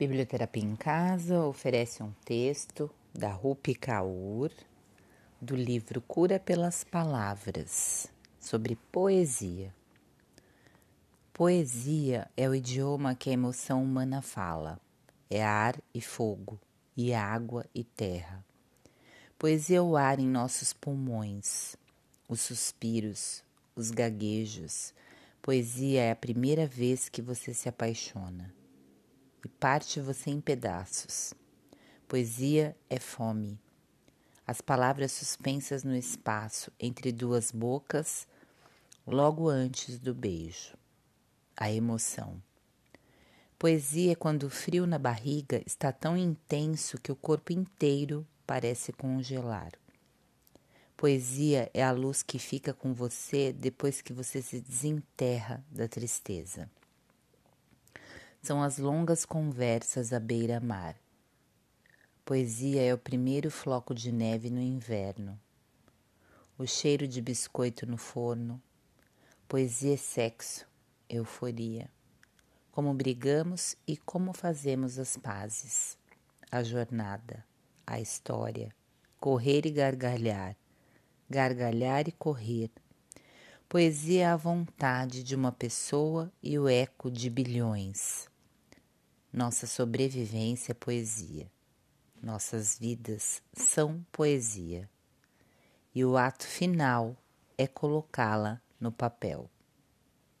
Biblioterapia em Casa oferece um texto da Rupi Kaur do livro Cura pelas Palavras sobre poesia. Poesia é o idioma que a emoção humana fala. É ar e fogo, e água e terra. Poesia é o ar em nossos pulmões, os suspiros, os gaguejos. Poesia é a primeira vez que você se apaixona e parte você em pedaços. Poesia é fome. As palavras suspensas no espaço entre duas bocas, logo antes do beijo. A emoção. Poesia é quando o frio na barriga está tão intenso que o corpo inteiro parece congelar. Poesia é a luz que fica com você depois que você se desenterra da tristeza são as longas conversas à beira-mar. Poesia é o primeiro floco de neve no inverno. O cheiro de biscoito no forno. Poesia é sexo, euforia. Como brigamos e como fazemos as pazes. A jornada, a história. Correr e gargalhar. Gargalhar e correr. Poesia é a vontade de uma pessoa e o eco de bilhões. Nossa sobrevivência é poesia. Nossas vidas são poesia. E o ato final é colocá-la no papel.